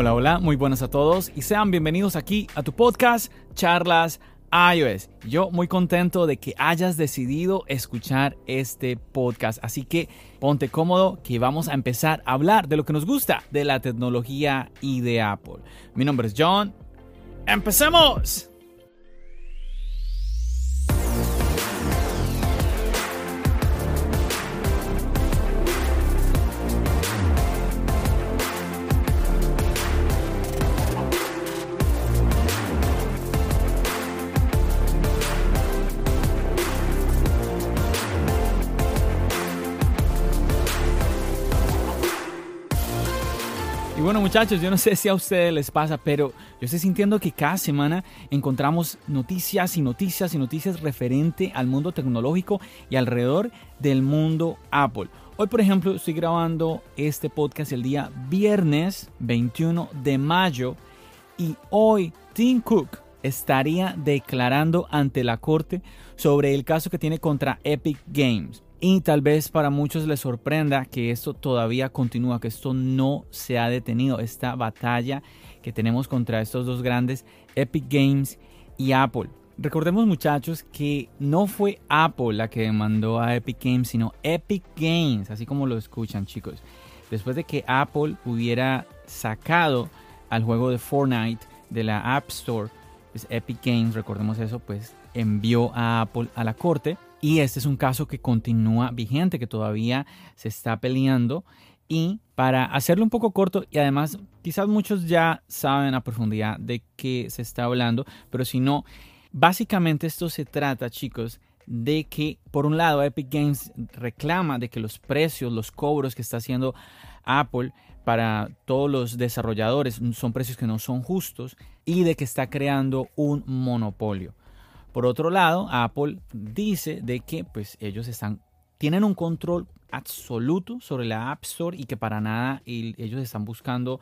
Hola, hola, muy buenas a todos y sean bienvenidos aquí a tu podcast Charlas iOS. Yo muy contento de que hayas decidido escuchar este podcast. Así que ponte cómodo que vamos a empezar a hablar de lo que nos gusta de la tecnología y de Apple. Mi nombre es John. ¡Empecemos! Bueno muchachos, yo no sé si a ustedes les pasa, pero yo estoy sintiendo que cada semana encontramos noticias y noticias y noticias referente al mundo tecnológico y alrededor del mundo Apple. Hoy por ejemplo estoy grabando este podcast el día viernes 21 de mayo y hoy Tim Cook estaría declarando ante la corte sobre el caso que tiene contra Epic Games. Y tal vez para muchos les sorprenda que esto todavía continúa, que esto no se ha detenido, esta batalla que tenemos contra estos dos grandes, Epic Games y Apple. Recordemos muchachos que no fue Apple la que demandó a Epic Games, sino Epic Games, así como lo escuchan chicos. Después de que Apple hubiera sacado al juego de Fortnite de la App Store, pues Epic Games, recordemos eso, pues envió a Apple a la corte y este es un caso que continúa vigente, que todavía se está peleando. Y para hacerlo un poco corto, y además quizás muchos ya saben a profundidad de qué se está hablando, pero si no, básicamente esto se trata, chicos, de que por un lado Epic Games reclama de que los precios, los cobros que está haciendo Apple para todos los desarrolladores son precios que no son justos y de que está creando un monopolio. Por otro lado, Apple dice de que pues ellos están tienen un control absoluto sobre la App Store y que para nada ellos están buscando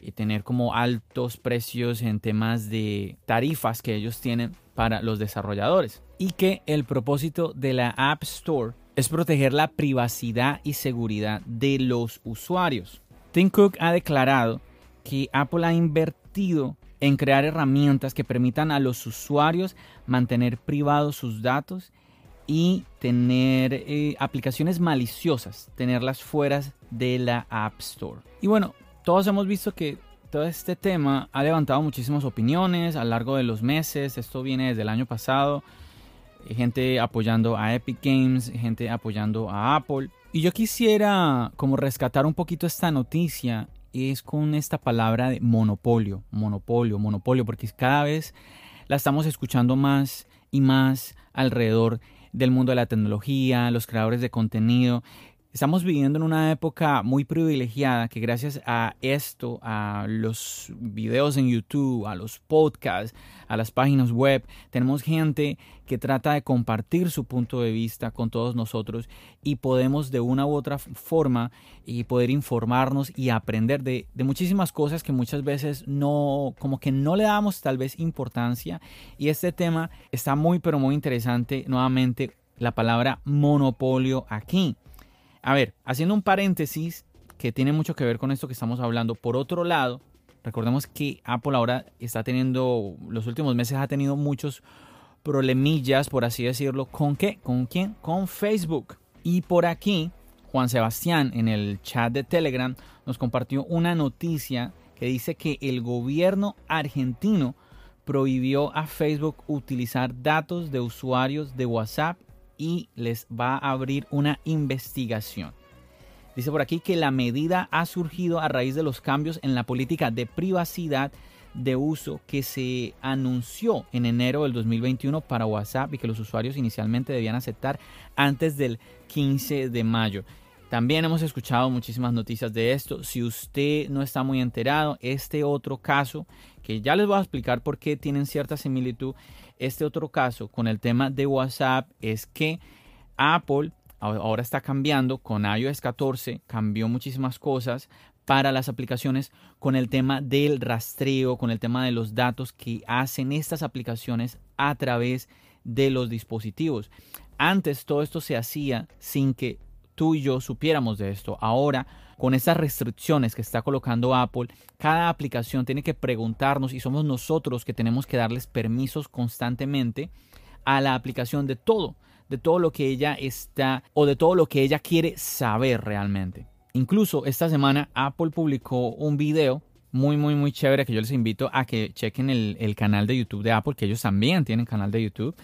eh, tener como altos precios en temas de tarifas que ellos tienen para los desarrolladores y que el propósito de la App Store es proteger la privacidad y seguridad de los usuarios. Tim Cook ha declarado que Apple ha invertido en crear herramientas que permitan a los usuarios mantener privados sus datos y tener eh, aplicaciones maliciosas, tenerlas fuera de la App Store. Y bueno, todos hemos visto que todo este tema ha levantado muchísimas opiniones a lo largo de los meses. Esto viene desde el año pasado. Gente apoyando a Epic Games, gente apoyando a Apple. Y yo quisiera como rescatar un poquito esta noticia es con esta palabra de monopolio, monopolio, monopolio, porque cada vez la estamos escuchando más y más alrededor del mundo de la tecnología, los creadores de contenido, Estamos viviendo en una época muy privilegiada que gracias a esto, a los videos en YouTube, a los podcasts, a las páginas web, tenemos gente que trata de compartir su punto de vista con todos nosotros y podemos de una u otra forma y poder informarnos y aprender de, de muchísimas cosas que muchas veces no, como que no le damos tal vez importancia y este tema está muy pero muy interesante nuevamente la palabra monopolio aquí. A ver, haciendo un paréntesis que tiene mucho que ver con esto que estamos hablando. Por otro lado, recordemos que Apple ahora está teniendo, los últimos meses ha tenido muchos problemillas, por así decirlo. ¿Con qué? ¿Con quién? Con Facebook. Y por aquí, Juan Sebastián en el chat de Telegram nos compartió una noticia que dice que el gobierno argentino prohibió a Facebook utilizar datos de usuarios de WhatsApp y les va a abrir una investigación. Dice por aquí que la medida ha surgido a raíz de los cambios en la política de privacidad de uso que se anunció en enero del 2021 para WhatsApp y que los usuarios inicialmente debían aceptar antes del 15 de mayo. También hemos escuchado muchísimas noticias de esto. Si usted no está muy enterado, este otro caso, que ya les voy a explicar por qué tienen cierta similitud, este otro caso con el tema de WhatsApp es que Apple ahora está cambiando con iOS 14, cambió muchísimas cosas para las aplicaciones con el tema del rastreo, con el tema de los datos que hacen estas aplicaciones a través de los dispositivos. Antes todo esto se hacía sin que tú y yo supiéramos de esto. Ahora, con estas restricciones que está colocando Apple, cada aplicación tiene que preguntarnos y somos nosotros que tenemos que darles permisos constantemente a la aplicación de todo de todo lo que ella está o de todo lo que ella quiere saber realmente. Incluso esta semana Apple publicó un video muy, muy, muy chévere que yo les invito a que chequen el, canal de YouTube de Apple, que ellos también tienen canal de YouTube.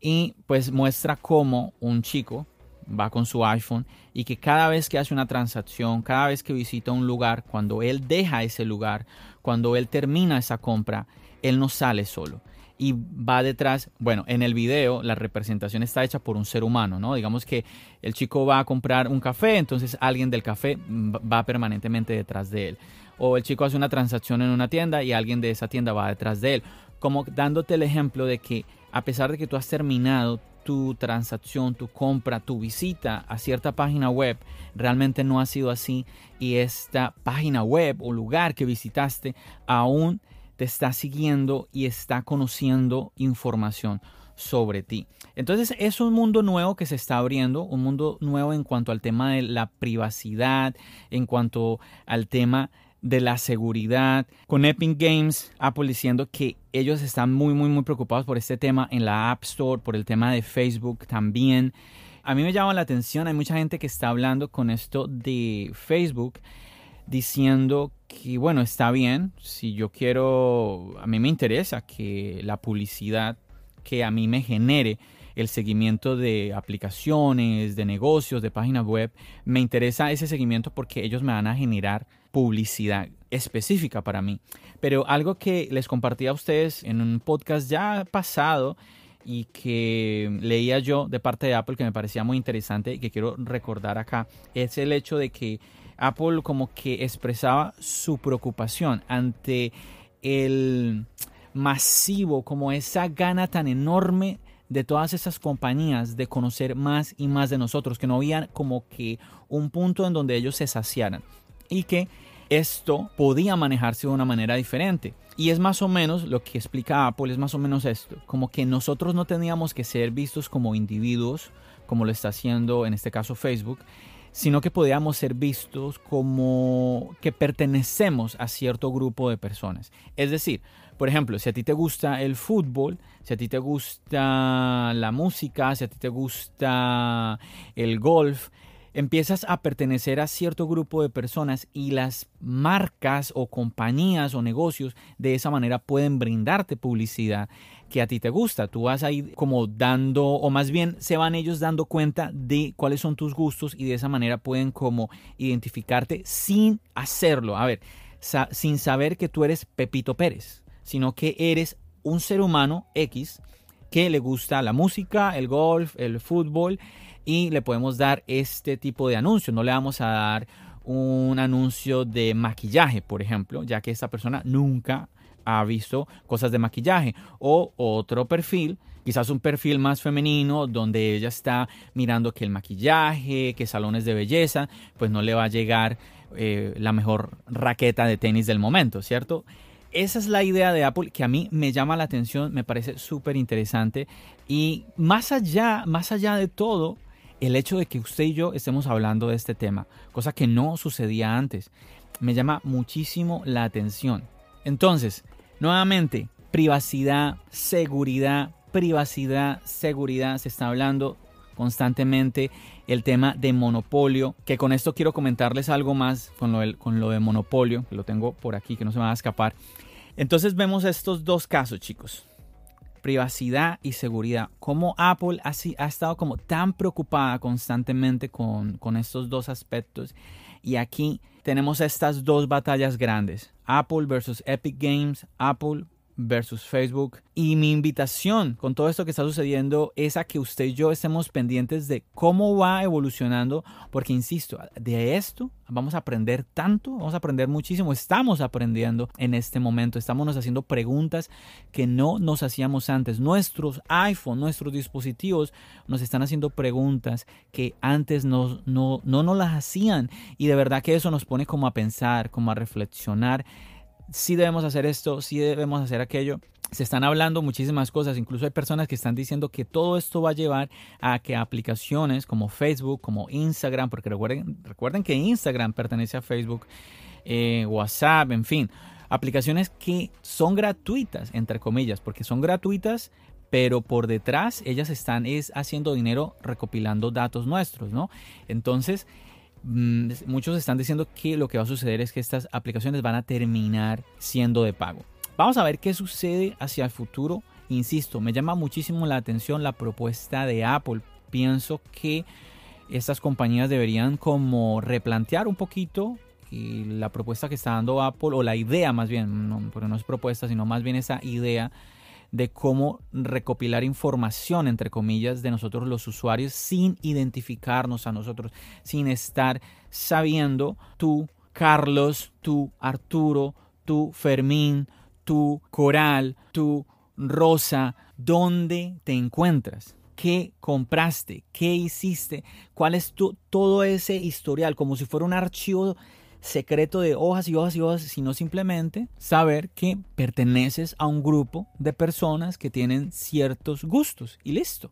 Y pues muestra cómo un chico va con su iPhone y que cada vez que hace una transacción, cada vez que visita un lugar, cuando él deja ese lugar, cuando él termina esa compra, él no sale solo y va detrás, bueno, en el video la representación está hecha por un ser humano, ¿no? Digamos que el chico va a comprar un café, entonces alguien del café va permanentemente detrás de él. O el chico hace una transacción en una tienda y alguien de esa tienda va detrás de él. Como dándote el ejemplo de que a pesar de que tú has terminado tu transacción, tu compra, tu visita a cierta página web, realmente no ha sido así y esta página web o lugar que visitaste aún te está siguiendo y está conociendo información sobre ti. Entonces es un mundo nuevo que se está abriendo, un mundo nuevo en cuanto al tema de la privacidad, en cuanto al tema de la seguridad. Con Epic Games, Apple diciendo que ellos están muy, muy, muy preocupados por este tema en la App Store, por el tema de Facebook también. A mí me llama la atención, hay mucha gente que está hablando con esto de Facebook diciendo que, bueno, está bien, si yo quiero, a mí me interesa que la publicidad que a mí me genere el seguimiento de aplicaciones, de negocios, de páginas web, me interesa ese seguimiento porque ellos me van a generar publicidad específica para mí. Pero algo que les compartí a ustedes en un podcast ya pasado y que leía yo de parte de Apple que me parecía muy interesante y que quiero recordar acá es el hecho de que Apple como que expresaba su preocupación ante el masivo, como esa gana tan enorme de todas esas compañías de conocer más y más de nosotros, que no había como que un punto en donde ellos se saciaran y que esto podía manejarse de una manera diferente. Y es más o menos lo que explica Apple, es más o menos esto, como que nosotros no teníamos que ser vistos como individuos, como lo está haciendo en este caso Facebook, sino que podíamos ser vistos como que pertenecemos a cierto grupo de personas. Es decir, por ejemplo, si a ti te gusta el fútbol, si a ti te gusta la música, si a ti te gusta el golf, empiezas a pertenecer a cierto grupo de personas y las marcas o compañías o negocios de esa manera pueden brindarte publicidad que a ti te gusta. Tú vas a ir como dando, o más bien se van ellos dando cuenta de cuáles son tus gustos y de esa manera pueden como identificarte sin hacerlo. A ver, sin saber que tú eres Pepito Pérez, sino que eres un ser humano X que le gusta la música, el golf, el fútbol y le podemos dar este tipo de anuncio. No le vamos a dar un anuncio de maquillaje, por ejemplo, ya que esta persona nunca ha visto cosas de maquillaje. O otro perfil, quizás un perfil más femenino, donde ella está mirando que el maquillaje, que salones de belleza, pues no le va a llegar eh, la mejor raqueta de tenis del momento, ¿cierto? Esa es la idea de Apple que a mí me llama la atención, me parece súper interesante y más allá, más allá de todo, el hecho de que usted y yo estemos hablando de este tema, cosa que no sucedía antes, me llama muchísimo la atención. Entonces, nuevamente, privacidad, seguridad, privacidad, seguridad, se está hablando constantemente el tema de monopolio, que con esto quiero comentarles algo más con lo, de, con lo de monopolio, que lo tengo por aquí, que no se me va a escapar. Entonces vemos estos dos casos, chicos. Privacidad y seguridad. Cómo Apple ha, ha estado como tan preocupada constantemente con, con estos dos aspectos. Y aquí tenemos estas dos batallas grandes. Apple versus Epic Games, Apple versus Facebook. Y mi invitación con todo esto que está sucediendo es a que usted y yo estemos pendientes de cómo va evolucionando, porque insisto, de esto vamos a aprender tanto, vamos a aprender muchísimo, estamos aprendiendo en este momento, estamos haciendo preguntas que no nos hacíamos antes. Nuestros iPhone, nuestros dispositivos nos están haciendo preguntas que antes no, no, no nos las hacían y de verdad que eso nos pone como a pensar, como a reflexionar sí debemos hacer esto, sí debemos hacer aquello. Se están hablando muchísimas cosas, incluso hay personas que están diciendo que todo esto va a llevar a que aplicaciones como Facebook, como Instagram, porque recuerden, recuerden que Instagram pertenece a Facebook, eh, WhatsApp, en fin, aplicaciones que son gratuitas, entre comillas, porque son gratuitas, pero por detrás ellas están es haciendo dinero recopilando datos nuestros, ¿no? Entonces, muchos están diciendo que lo que va a suceder es que estas aplicaciones van a terminar siendo de pago. Vamos a ver qué sucede hacia el futuro. Insisto, me llama muchísimo la atención la propuesta de Apple. Pienso que estas compañías deberían como replantear un poquito la propuesta que está dando Apple, o la idea más bien, no, pero no es propuesta, sino más bien esa idea de cómo recopilar información, entre comillas, de nosotros los usuarios sin identificarnos a nosotros, sin estar sabiendo tú, Carlos, tú, Arturo, tú, Fermín, tú, Coral, tú, Rosa, dónde te encuentras. ¿Qué compraste? ¿Qué hiciste? ¿Cuál es tu, todo ese historial? Como si fuera un archivo secreto de hojas y hojas y hojas, sino simplemente saber que perteneces a un grupo de personas que tienen ciertos gustos y listo.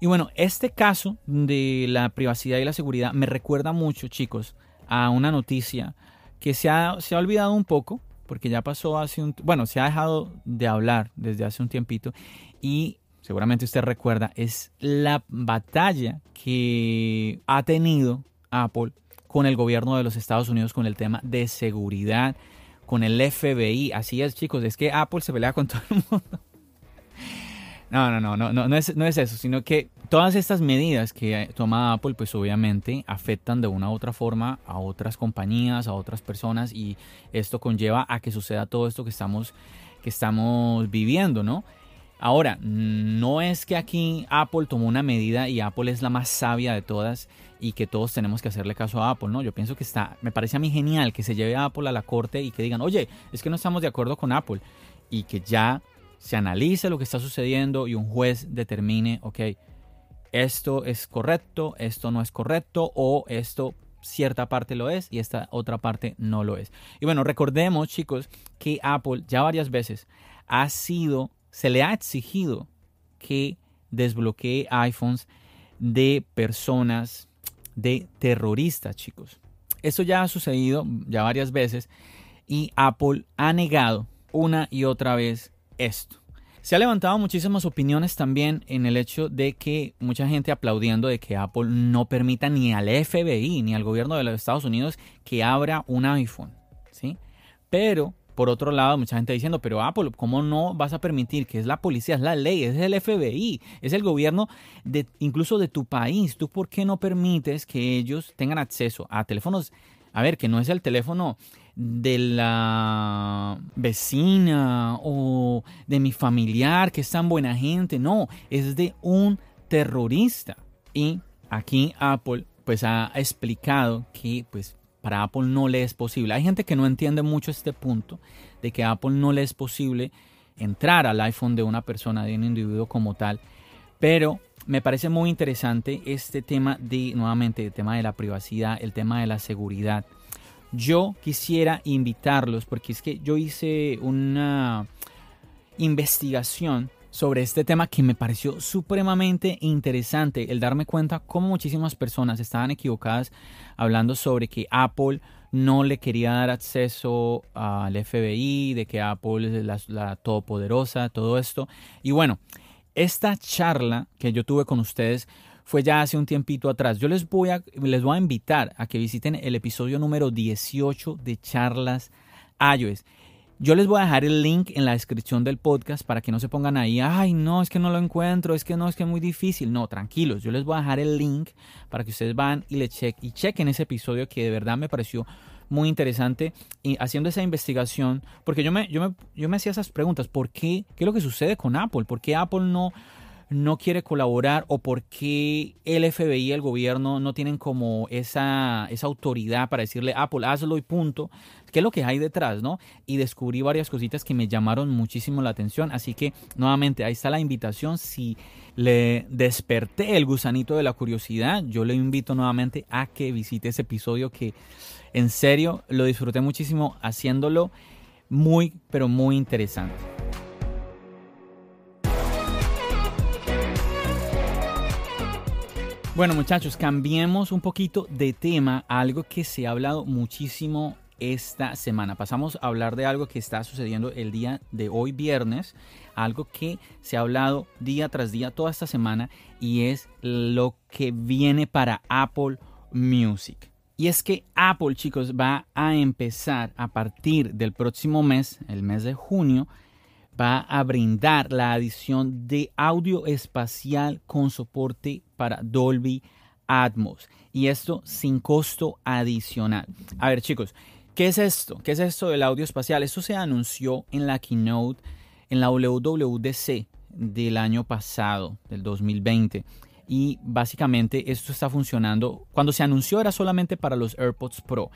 Y bueno, este caso de la privacidad y la seguridad me recuerda mucho, chicos, a una noticia que se ha, se ha olvidado un poco, porque ya pasó hace un... Bueno, se ha dejado de hablar desde hace un tiempito y seguramente usted recuerda, es la batalla que ha tenido Apple con el gobierno de los Estados Unidos con el tema de seguridad, con el FBI. Así es, chicos, es que Apple se pelea con todo el mundo. No, no, no, no, no, es, no es eso, sino que todas estas medidas que toma Apple, pues obviamente afectan de una u otra forma a otras compañías, a otras personas y esto conlleva a que suceda todo esto que estamos, que estamos viviendo, ¿no? Ahora, no es que aquí Apple tomó una medida y Apple es la más sabia de todas y que todos tenemos que hacerle caso a Apple, ¿no? Yo pienso que está, me parece a mí genial que se lleve a Apple a la corte y que digan, oye, es que no estamos de acuerdo con Apple y que ya se analice lo que está sucediendo y un juez determine, ok, esto es correcto, esto no es correcto o esto cierta parte lo es y esta otra parte no lo es. Y bueno, recordemos chicos que Apple ya varias veces ha sido se le ha exigido que desbloquee iPhones de personas, de terroristas, chicos. Esto ya ha sucedido ya varias veces y Apple ha negado una y otra vez esto. Se ha levantado muchísimas opiniones también en el hecho de que mucha gente aplaudiendo de que Apple no permita ni al FBI ni al gobierno de los Estados Unidos que abra un iPhone, ¿sí? Pero por otro lado, mucha gente diciendo, pero Apple, ¿cómo no vas a permitir que es la policía, es la ley, es el FBI, es el gobierno de incluso de tu país? ¿Tú por qué no permites que ellos tengan acceso a teléfonos? A ver, que no es el teléfono de la vecina o de mi familiar que es tan buena gente, no, es de un terrorista. Y aquí Apple pues ha explicado que pues para Apple no le es posible. Hay gente que no entiende mucho este punto de que a Apple no le es posible entrar al iPhone de una persona, de un individuo como tal. Pero me parece muy interesante este tema de, nuevamente, el tema de la privacidad, el tema de la seguridad. Yo quisiera invitarlos, porque es que yo hice una investigación sobre este tema que me pareció supremamente interesante, el darme cuenta cómo muchísimas personas estaban equivocadas hablando sobre que Apple no le quería dar acceso al FBI, de que Apple es la, la todopoderosa, todo esto. Y bueno, esta charla que yo tuve con ustedes fue ya hace un tiempito atrás. Yo les voy a, les voy a invitar a que visiten el episodio número 18 de Charlas iOS. Yo les voy a dejar el link en la descripción del podcast para que no se pongan ahí, ay, no, es que no lo encuentro, es que no, es que es muy difícil. No, tranquilos, yo les voy a dejar el link para que ustedes van y le chequen y chequen ese episodio que de verdad me pareció muy interesante y haciendo esa investigación, porque yo me, yo me, yo me hacía esas preguntas, ¿por qué? ¿Qué es lo que sucede con Apple? ¿Por qué Apple no, no quiere colaborar o por qué el FBI y el gobierno no tienen como esa, esa autoridad para decirle Apple, hazlo y punto. ¿Qué es lo que hay detrás, no? Y descubrí varias cositas que me llamaron muchísimo la atención. Así que, nuevamente, ahí está la invitación. Si le desperté el gusanito de la curiosidad, yo le invito nuevamente a que visite ese episodio que, en serio, lo disfruté muchísimo haciéndolo. Muy, pero muy interesante. Bueno muchachos, cambiemos un poquito de tema algo que se ha hablado muchísimo esta semana. Pasamos a hablar de algo que está sucediendo el día de hoy viernes, algo que se ha hablado día tras día toda esta semana y es lo que viene para Apple Music. Y es que Apple chicos va a empezar a partir del próximo mes, el mes de junio, va a brindar la adición de audio espacial con soporte para Dolby Atmos. Y esto sin costo adicional. A ver chicos, ¿qué es esto? ¿Qué es esto del audio espacial? Esto se anunció en la keynote, en la WWDC del año pasado, del 2020. Y básicamente esto está funcionando. Cuando se anunció era solamente para los AirPods Pro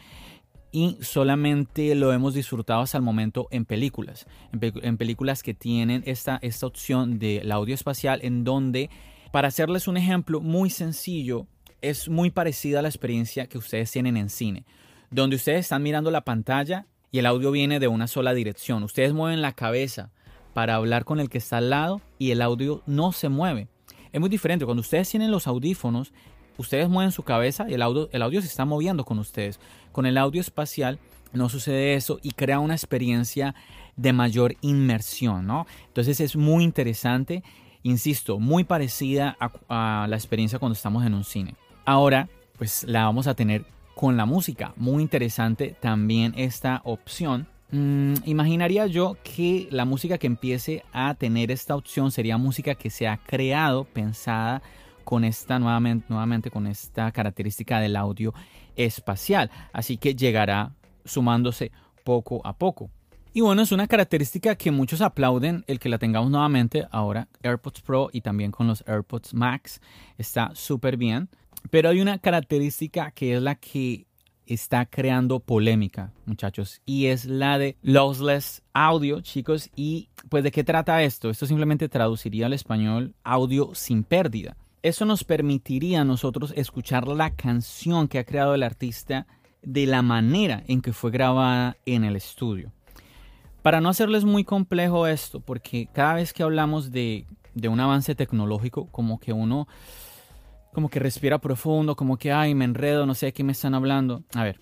y solamente lo hemos disfrutado hasta el momento en películas, en, películas que tienen esta, esta opción del audio espacial en donde, para hacerles un ejemplo muy sencillo, es muy parecida a la experiencia que ustedes tienen en cine, donde ustedes están mirando la pantalla y el audio viene de una sola dirección. Ustedes mueven la cabeza para hablar con el que está al lado y el audio no se mueve. Es muy diferente. Cuando ustedes tienen los audífonos, ustedes mueven su cabeza y el audio, el audio se está moviendo con ustedes. Con el audio espacial no sucede eso y crea una experiencia de mayor inmersión, ¿no? Entonces es muy interesante, insisto, muy parecida a, la experiencia cuando estamos en un cine. Ahora, pues la vamos a tener con la música. Muy interesante también esta opción. Mm, imaginaría yo que la música que empiece a tener esta opción sería música que se ha creado, pensada con esta nuevamente, nuevamente con esta característica del audio espacial. Así que llegará sumándose poco a poco. Y bueno, es una característica que muchos aplauden el que la tengamos nuevamente ahora AirPods Pro y también con los AirPods Max. Está súper bien. Pero hay una característica que es la que está creando polémica, muchachos, y es la de lossless audio, chicos. ¿Y pues de qué trata esto? Esto simplemente traduciría al español audio sin pérdida. Eso nos permitiría a nosotros escuchar la canción que ha creado el artista de la manera en que fue grabada en el estudio. Para no hacerles muy complejo esto, porque cada vez que hablamos de, un avance tecnológico, como que uno como que respira profundo, como que, ay, me enredo, no sé de qué me están hablando. A ver,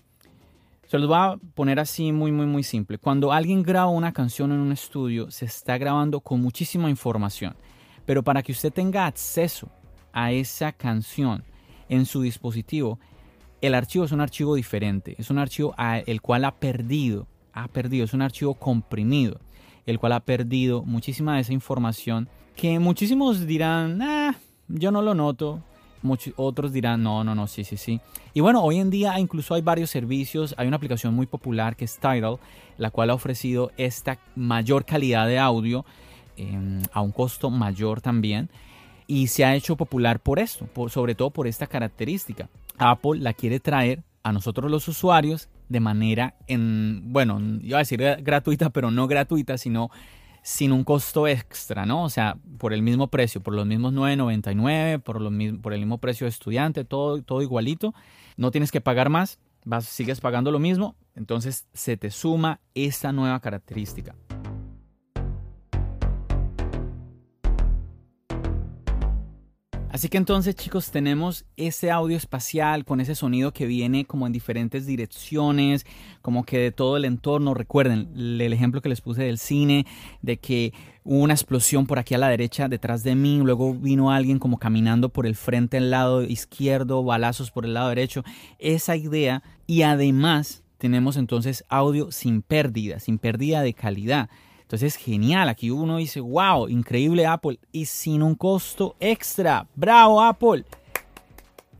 se los voy a poner así muy, muy, muy simple. Cuando alguien graba una canción en un estudio, se está grabando con muchísima información. Pero para que usted tenga acceso a esa canción en su dispositivo, el archivo es un archivo diferente, es un archivo el cual ha perdido, ha perdido, es un archivo comprimido, el cual ha perdido muchísima de esa información que muchísimos dirán, ah, yo no lo noto, Muchos, otros dirán, no, no, no, sí, sí, sí. Y bueno, hoy en día incluso hay varios servicios. Hay una aplicación muy popular que es Tidal, la cual ha ofrecido esta mayor calidad de audio em, a un costo mayor también y se ha hecho popular por esto, por, sobre todo por esta característica. Apple la quiere traer a nosotros los usuarios de manera, en, bueno, iba a decir gratuita, pero no gratuita, sino sin un costo extra, ¿no? O sea, por el mismo precio, por los mismos 9.99, por, por el mismo precio de estudiante, todo, todo igualito. No tienes que pagar más, vas, sigues pagando lo mismo, entonces se te suma esta nueva característica. Así que entonces chicos tenemos ese audio espacial con ese sonido que viene como en diferentes direcciones, como que de todo el entorno. Recuerden el ejemplo que les puse del cine, de que hubo una explosión por aquí a la derecha detrás de mí, luego vino alguien como caminando por el frente al lado izquierdo, balazos por el lado derecho. Esa idea y además tenemos entonces audio sin pérdida, sin pérdida de calidad. Entonces, genial. Aquí uno dice, wow, increíble Apple. Y sin un costo extra. Bravo Apple.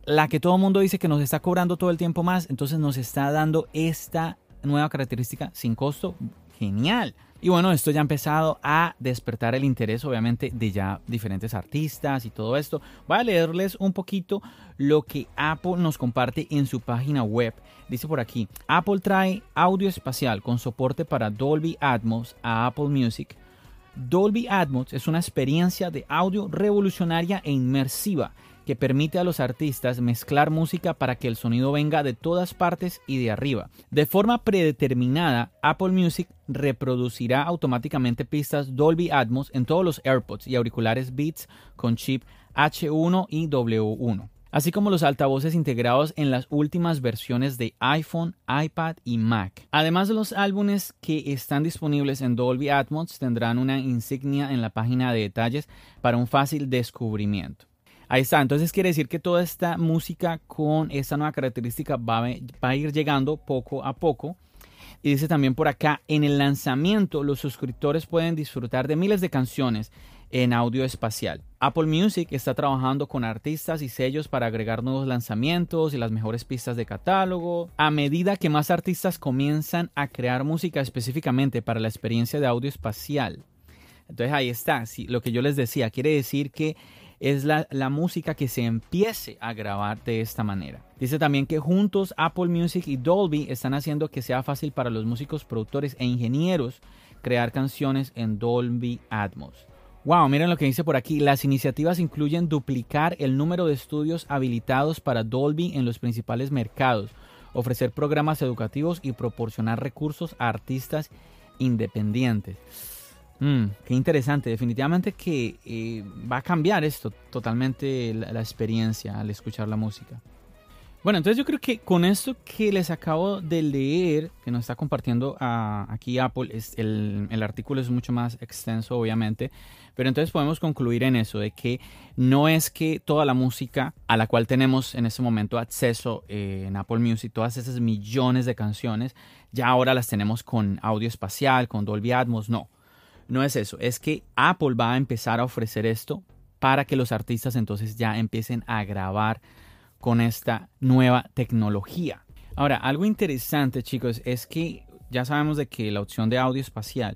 La que todo el mundo dice que nos está cobrando todo el tiempo más. Entonces nos está dando esta nueva característica sin costo. Genial. Y bueno, esto ya ha empezado a despertar el interés, obviamente, de ya diferentes artistas y todo esto. Voy a leerles un poquito lo que Apple nos comparte en su página web. Dice por aquí, Apple trae audio espacial con soporte para Dolby Atmos a Apple Music. Dolby Atmos es una experiencia de audio revolucionaria e inmersiva que permite a los artistas mezclar música para que el sonido venga de todas partes y de arriba. De forma predeterminada, Apple Music reproducirá automáticamente pistas Dolby Atmos en todos los AirPods y auriculares Beats con chip H1 y W1 así como los altavoces integrados en las últimas versiones de iPhone, iPad y Mac. Además de los álbumes que están disponibles en Dolby Atmos, tendrán una insignia en la página de detalles para un fácil descubrimiento. Ahí está, entonces quiere decir que toda esta música con esta nueva característica va a, ir llegando poco a poco. Y dice también por acá, en el lanzamiento los suscriptores pueden disfrutar de miles de canciones en audio espacial. Apple Music está trabajando con artistas y sellos para agregar nuevos lanzamientos y las mejores pistas de catálogo. A medida que más artistas comienzan a crear música específicamente para la experiencia de audio espacial. Entonces ahí está, lo que yo les decía, quiere decir que es la, música que se empiece a grabar de esta manera. Dice también que juntos Apple Music y Dolby están haciendo que sea fácil para los músicos, productores e ingenieros crear canciones en Dolby Atmos. Wow, miren lo que dice por aquí. Las iniciativas incluyen duplicar el número de estudios habilitados para Dolby en los principales mercados, ofrecer programas educativos y proporcionar recursos a artistas independientes. Mm, qué interesante, definitivamente que eh, va a cambiar esto totalmente la, experiencia al escuchar la música. Bueno, entonces yo creo que con esto que les acabo de leer, que nos está compartiendo aquí Apple, es el, el, artículo es mucho más extenso obviamente, pero entonces podemos concluir en eso, de que no es que toda la música a la cual tenemos en este momento acceso eh, en Apple Music, todas esas millones de canciones, ya ahora las tenemos con audio espacial, con Dolby Atmos, no no es eso, es que Apple va a empezar a ofrecer esto para que los artistas entonces ya empiecen a grabar con esta nueva tecnología. Ahora, algo interesante chicos es que ya sabemos de que la opción de audio espacial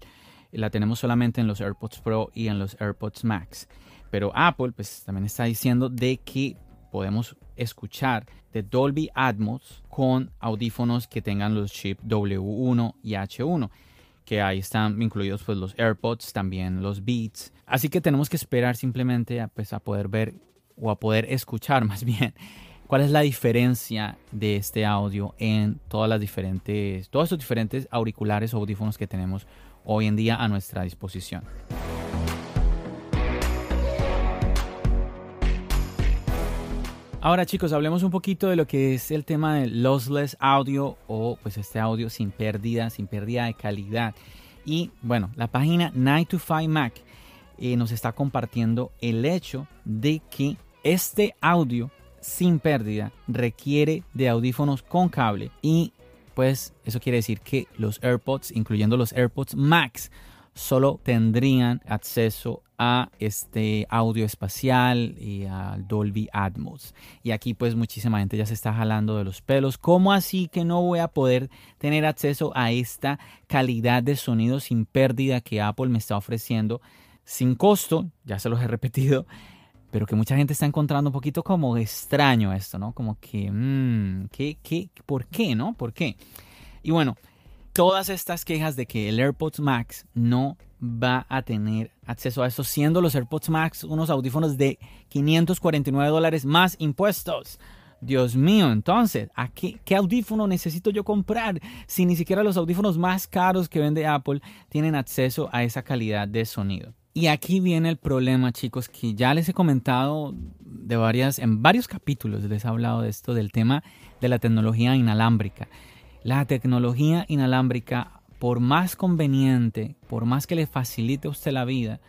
la tenemos solamente en los AirPods Pro y en los AirPods Max. Pero Apple pues también está diciendo de que podemos escuchar de Dolby Atmos con audífonos que tengan los chips W1 y H1 que ahí están incluidos pues los AirPods, también los Beats. Así que tenemos que esperar simplemente a, pues, a poder ver o a poder escuchar más bien cuál es la diferencia de este audio en todas las diferentes, todos estos diferentes auriculares o audífonos que tenemos hoy en día a nuestra disposición. Ahora chicos, hablemos un poquito de lo que es el tema del lossless audio o pues este audio sin pérdida, sin pérdida de calidad. Y bueno, la página 9to5 Mac eh, nos está compartiendo el hecho de que este audio sin pérdida requiere de audífonos con cable y pues eso quiere decir que los AirPods, incluyendo los AirPods Max, solo tendrían acceso a este audio espacial y al Dolby Atmos. Y aquí pues muchísima gente ya se está jalando de los pelos. ¿Cómo así que no voy a poder tener acceso a esta calidad de sonido sin pérdida que Apple me está ofreciendo? Sin costo, ya se los he repetido, pero que mucha gente está encontrando un poquito como extraño esto, ¿no? Como que, mmm, ¿qué, qué, ¿por qué, no? ¿Por qué? Y bueno, todas estas quejas de que el AirPods Max no va a tener acceso a eso, siendo los AirPods Max unos audífonos de 549 dólares más impuestos. Dios mío, entonces, ¿a qué, audífono necesito yo comprar si ni siquiera los audífonos más caros que vende Apple tienen acceso a esa calidad de sonido? Y aquí viene el problema, chicos, que ya les he comentado de varias, en varios capítulos les he hablado de esto, del tema de la tecnología inalámbrica. La tecnología inalámbrica, por más conveniente, por más que le facilite a usted la vida,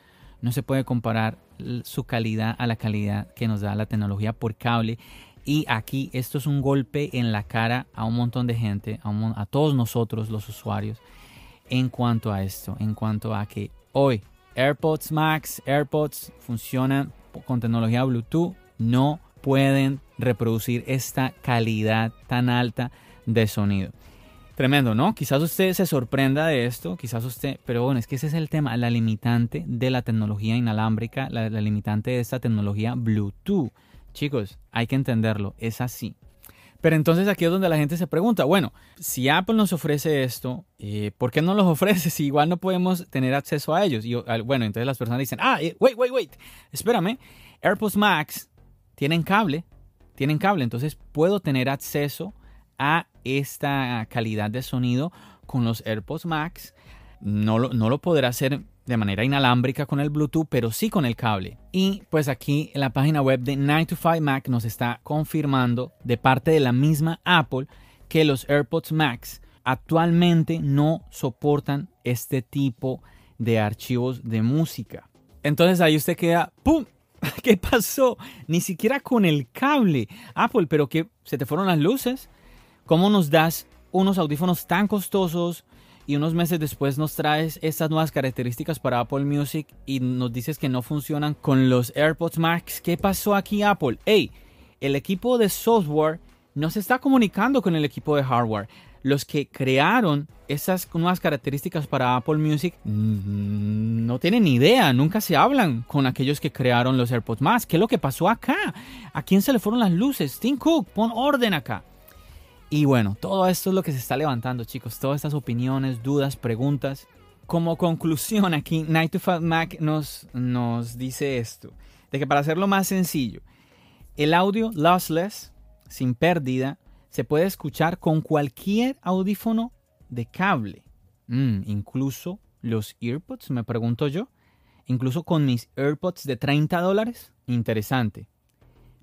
no se puede comparar su calidad a la calidad que nos da la tecnología por cable. Y aquí esto es un golpe en la cara a un montón de gente, a, a todos nosotros los usuarios, en cuanto a esto, en cuanto a que hoy AirPods Max, AirPods funcionan con tecnología Bluetooth, no pueden reproducir esta calidad tan alta de sonido. Tremendo, ¿no? Quizás usted se sorprenda de esto, quizás usted, pero bueno, es que ese es el tema, la limitante de la tecnología inalámbrica, la, limitante de esta tecnología Bluetooth. Chicos, hay que entenderlo, es así. Pero entonces aquí es donde la gente se pregunta, bueno, si Apple nos ofrece esto, eh, ¿por qué no los ofrece si igual no podemos tener acceso a ellos? Y bueno, entonces las personas dicen, ah, eh, wait, wait, wait, espérame, AirPods Max tienen cable, tienen cable, entonces puedo tener acceso a esta calidad de sonido con los AirPods Max. No lo, no lo podrá hacer de manera inalámbrica con el Bluetooth, pero sí con el cable. Y pues aquí la página web de 9to5 Mac nos está confirmando de parte de la misma Apple que los AirPods Max actualmente no soportan este tipo de archivos de música. Entonces ahí usted queda, ¡pum! ¿Qué pasó? Ni siquiera con el cable. Apple, pero que se te fueron las luces. ¿Cómo nos das unos audífonos tan costosos y unos meses después nos traes estas nuevas características para Apple Music y nos dices que no funcionan con los AirPods Max? ¿Qué pasó aquí Apple? Hey, el equipo de software no se está comunicando con el equipo de hardware. Los que crearon esas nuevas características para Apple Music mm, no tienen ni idea, nunca se hablan con aquellos que crearon los AirPods Max. ¿Qué es lo que pasó acá? ¿A quién se le fueron las luces? Tim Cook, pon orden acá. Y bueno, todo esto es lo que se está levantando, chicos. Todas estas opiniones, dudas, preguntas. Como conclusión, aquí Night to Five Mac nos, nos dice esto: de que para hacerlo más sencillo, el audio lossless, sin pérdida, se puede escuchar con cualquier audífono de cable. Mm, incluso los earpods, me pregunto yo. Incluso con mis AirPods de 30 dólares. Interesante.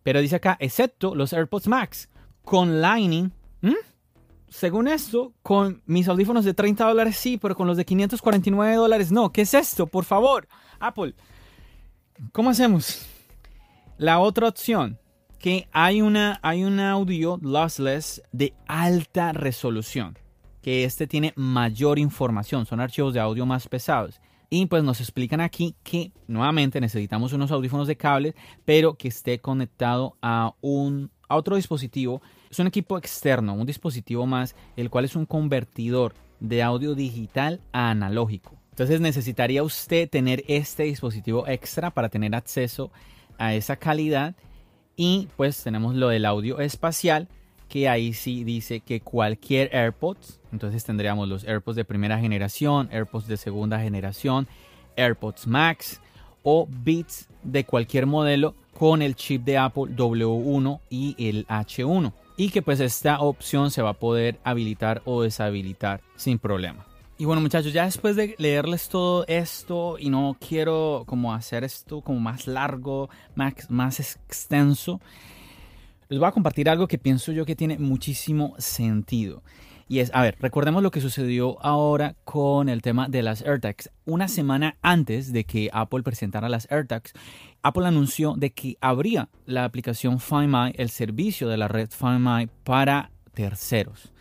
Pero dice acá, excepto los AirPods Max, con Lightning ¿Mm? Según esto, con mis audífonos de 30 dólares sí, pero con los de 549 dólares no. ¿Qué es esto? Por favor, Apple. ¿Cómo hacemos? La otra opción, que hay, una, hay un audio lossless de alta resolución, que este tiene mayor información, son archivos de audio más pesados. Y pues nos explican aquí que nuevamente necesitamos unos audífonos de cable, pero que esté conectado a, un, a otro dispositivo es un equipo externo, un dispositivo más, el cual es un convertidor de audio digital a analógico. Entonces necesitaría usted tener este dispositivo extra para tener acceso a esa calidad. Y pues tenemos lo del audio espacial, que ahí sí dice que cualquier AirPods, entonces tendríamos los AirPods de primera generación, AirPods de segunda generación, AirPods Max o Beats de cualquier modelo con el chip de Apple W1 y el H1 y que pues esta opción se va a poder habilitar o deshabilitar sin problema. Y bueno muchachos, ya después de leerles todo esto y no quiero como hacer esto como más largo, más, más extenso, les voy a compartir algo que pienso yo que tiene muchísimo sentido. Y es, a ver, recordemos lo que sucedió ahora con el tema de las AirTags. Una semana antes de que Apple presentara las AirTags, Apple anunció de que habría la aplicación Find My, el servicio de la red Find My para terceros.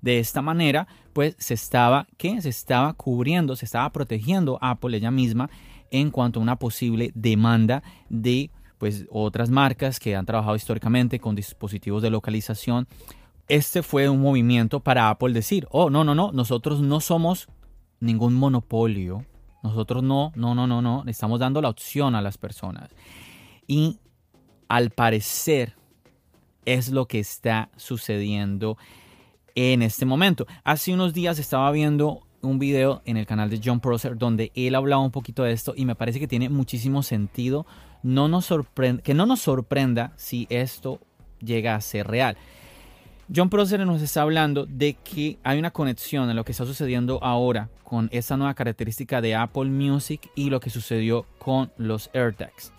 De esta manera, pues se estaba, ¿qué? Se estaba cubriendo, se estaba protegiendo Apple ella misma en cuanto a una posible demanda de pues otras marcas que han trabajado históricamente con dispositivos de localización este fue un movimiento para Apple decir, oh, no, no, no, nosotros no somos ningún monopolio. Nosotros no, no, no, no, no, estamos dando la opción a las personas. Y al parecer es lo que está sucediendo en este momento. Hace unos días estaba viendo un video en el canal de John Prosser donde él hablaba un poquito de esto y me parece que tiene muchísimo sentido. Que no nos sorprenda si esto llega a ser real. John Prosser nos está hablando de que hay una conexión en lo que está sucediendo ahora con esta nueva característica de Apple Music y lo que sucedió con los AirTags.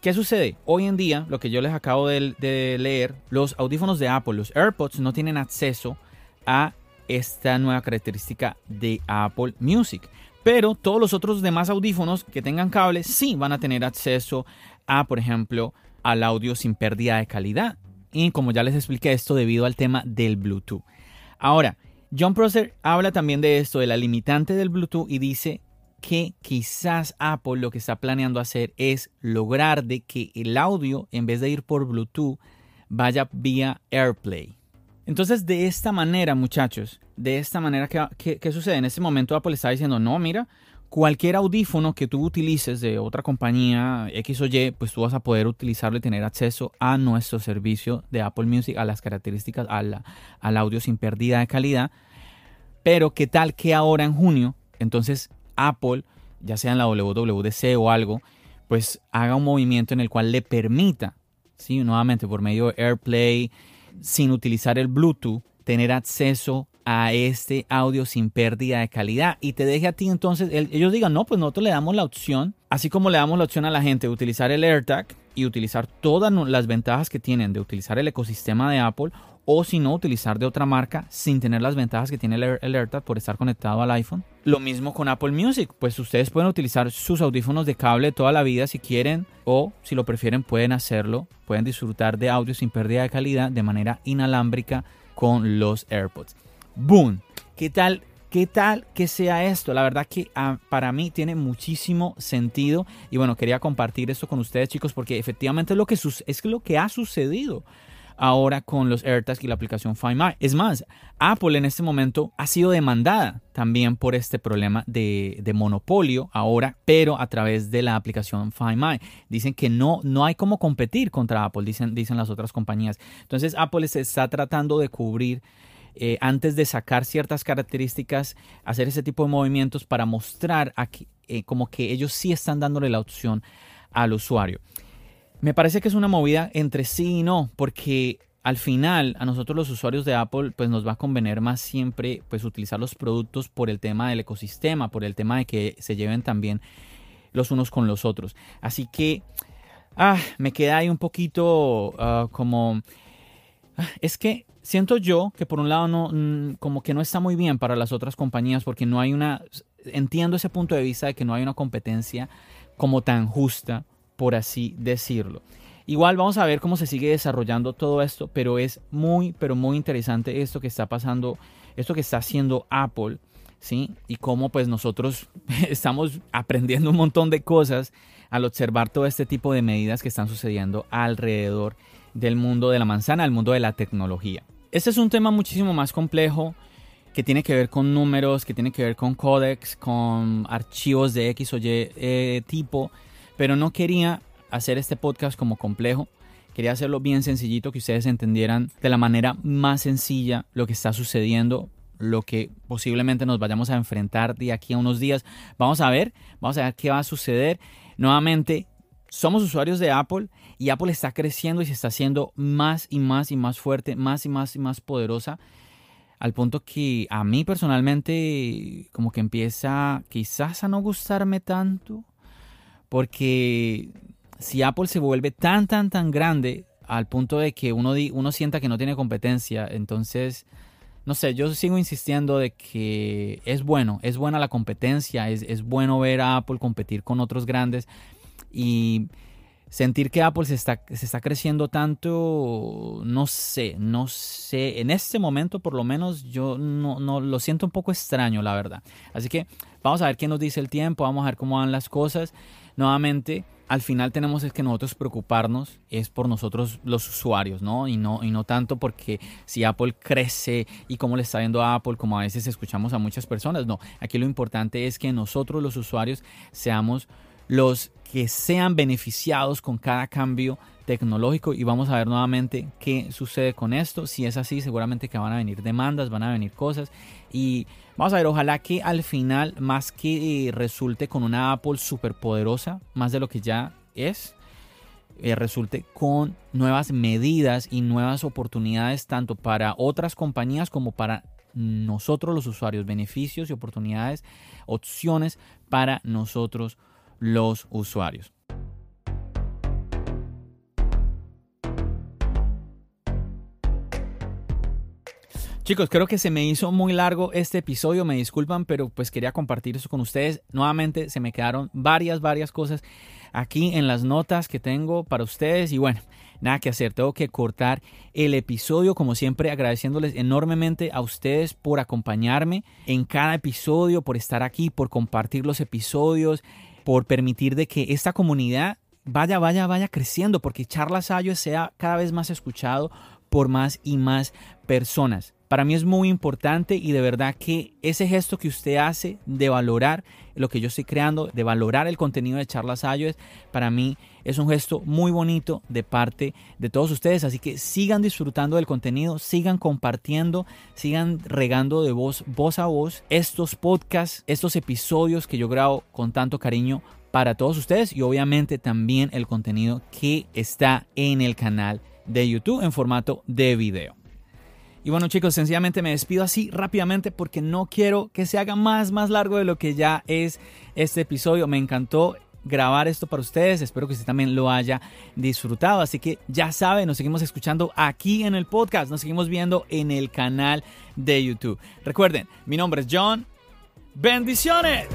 ¿Qué sucede? Hoy en día, lo que yo les acabo de, de, leer, los audífonos de Apple, los AirPods, no tienen acceso a esta nueva característica de Apple Music. Pero todos los otros demás audífonos que tengan cable sí van a tener acceso a, por ejemplo, al audio sin pérdida de calidad Y como ya les expliqué esto debido al tema del Bluetooth. Ahora, John Prosser habla también de esto, de la limitante del Bluetooth y dice que quizás Apple lo que está planeando hacer es lograr de que el audio, en vez de ir por Bluetooth, vaya vía AirPlay. Entonces, de esta manera, muchachos, de esta manera, ¿qué, sucede? En este momento Apple está diciendo, no, mira, cualquier audífono que tú utilices de otra compañía X o Y, pues tú vas a poder utilizarlo y tener acceso a nuestro servicio de Apple Music, a las características, al audio sin pérdida de calidad. Pero qué tal que ahora en junio, entonces Apple, ya sea en la WWDC o algo, pues haga un movimiento en el cual le permita, ¿sí? nuevamente por medio de AirPlay, sin utilizar el Bluetooth, tener acceso a este audio sin pérdida de calidad y te deje a ti entonces, ellos digan, no, pues nosotros le damos la opción, así como le damos la opción a la gente de utilizar el AirTag y utilizar todas las ventajas que tienen de utilizar el ecosistema de Apple o si no utilizar de otra marca sin tener las ventajas que tiene el AirTag por estar conectado al iPhone. Lo mismo con Apple Music, pues ustedes pueden utilizar sus audífonos de cable toda la vida si quieren o si lo prefieren pueden hacerlo, pueden disfrutar de audio sin pérdida de calidad de manera inalámbrica con los AirPods. ¡Boom! ¿Qué tal? ¿Qué tal que sea esto? La verdad que ah, para mí tiene muchísimo sentido y bueno, quería compartir esto con ustedes chicos porque efectivamente es lo que, es lo que ha sucedido ahora con los AirTags y la aplicación Find My. Es más, Apple en este momento ha sido demandada también por este problema de, monopolio ahora, pero a través de la aplicación Find My. Dicen que no, no hay cómo competir contra Apple, dicen, dicen las otras compañías. Entonces Apple se está tratando de cubrir eh, antes de sacar ciertas características, hacer ese tipo de movimientos para mostrar aquí, eh, como que ellos sí están dándole la opción al usuario. Me parece que es una movida entre sí y no, porque al final a nosotros los usuarios de Apple pues nos va a convenir más siempre pues utilizar los productos por el tema del ecosistema, por el tema de que se lleven también los unos con los otros. Así que ah, me queda ahí un poquito ah, como... Es que siento yo que por un lado no, mm, como que no está muy bien para las otras compañías porque no hay una, entiendo ese punto de vista de que no hay una competencia como tan justa, por así decirlo. Igual vamos a ver cómo se sigue desarrollando todo esto, pero es muy, pero muy interesante esto que está pasando, esto que está haciendo Apple, ¿sí? Y cómo pues nosotros estamos aprendiendo un montón de cosas al observar todo este tipo de medidas que están sucediendo alrededor del mundo de la manzana, al mundo de la tecnología. Este es un tema muchísimo más complejo que tiene que ver con números, que tiene que ver con códex, con archivos de X o Y eh, tipo, pero no quería hacer este podcast como complejo. Quería hacerlo bien sencillito, que ustedes entendieran de la manera más sencilla lo que está sucediendo, lo que posiblemente nos vayamos a enfrentar de aquí a unos días. Vamos a ver, vamos a ver qué va a suceder. Nuevamente, somos usuarios de Apple y Apple está creciendo y se está haciendo más y más y más fuerte, más y más y más poderosa, al punto que a mí personalmente como que empieza quizás a no gustarme tanto, porque si Apple se vuelve tan, tan, tan grande al punto de que uno, uno sienta que no tiene competencia, entonces, no sé, yo sigo insistiendo de que es bueno, es buena la competencia, es, es bueno ver a Apple competir con otros grandes y sentir que Apple se está, se está creciendo tanto, no sé, no sé, en este momento por lo menos yo no, no lo siento un poco extraño, la verdad. Así que vamos a ver qué nos dice el tiempo, vamos a ver cómo van las cosas. Nuevamente, al final tenemos es que nosotros preocuparnos es por nosotros los usuarios, ¿no? Y no, y no tanto porque si Apple crece y cómo le está viendo a Apple, como a veces escuchamos a muchas personas, no. Aquí lo importante es que nosotros los usuarios seamos los que sean beneficiados con cada cambio tecnológico. Y vamos a ver nuevamente qué sucede con esto. Si es así, seguramente que van a venir demandas, van a venir cosas. Y vamos a ver, ojalá que al final, más que resulte con una Apple súper poderosa, más de lo que ya es, eh, resulte con nuevas medidas y nuevas oportunidades tanto para otras compañías como para nosotros los usuarios, beneficios y oportunidades, opciones para nosotros los usuarios. Chicos, creo que se me hizo muy largo este episodio, me disculpan, pero pues quería compartir eso con ustedes. Nuevamente se me quedaron varias, varias cosas aquí en las notas que tengo para ustedes y bueno, nada que hacer, tengo que cortar el episodio, como siempre agradeciéndoles enormemente a ustedes por acompañarme en cada episodio, por estar aquí, por compartir los episodios, por permitir de que esta comunidad vaya, vaya, vaya creciendo, porque Charlas Ayos sea cada vez más escuchado por más y más personas. Para mí es muy importante y de verdad que ese gesto que usted hace de valorar lo que yo estoy creando, de valorar el contenido de Charlas Ayos, para mí es un gesto muy bonito de parte de todos ustedes. Así que sigan disfrutando del contenido, sigan compartiendo, sigan regando de voz, voz a voz estos podcasts, estos episodios que yo grabo con tanto cariño para todos ustedes y obviamente también el contenido que está en el canal de YouTube en formato de video. Y bueno chicos, sencillamente me despido así rápidamente porque no quiero que se haga más, más largo de lo que ya es este episodio. Me encantó grabar esto para ustedes. Espero que usted también lo haya disfrutado. Así que ya saben, nos seguimos escuchando aquí en el podcast. Nos seguimos viendo en el canal de YouTube. Recuerden, mi nombre es John. Bendiciones.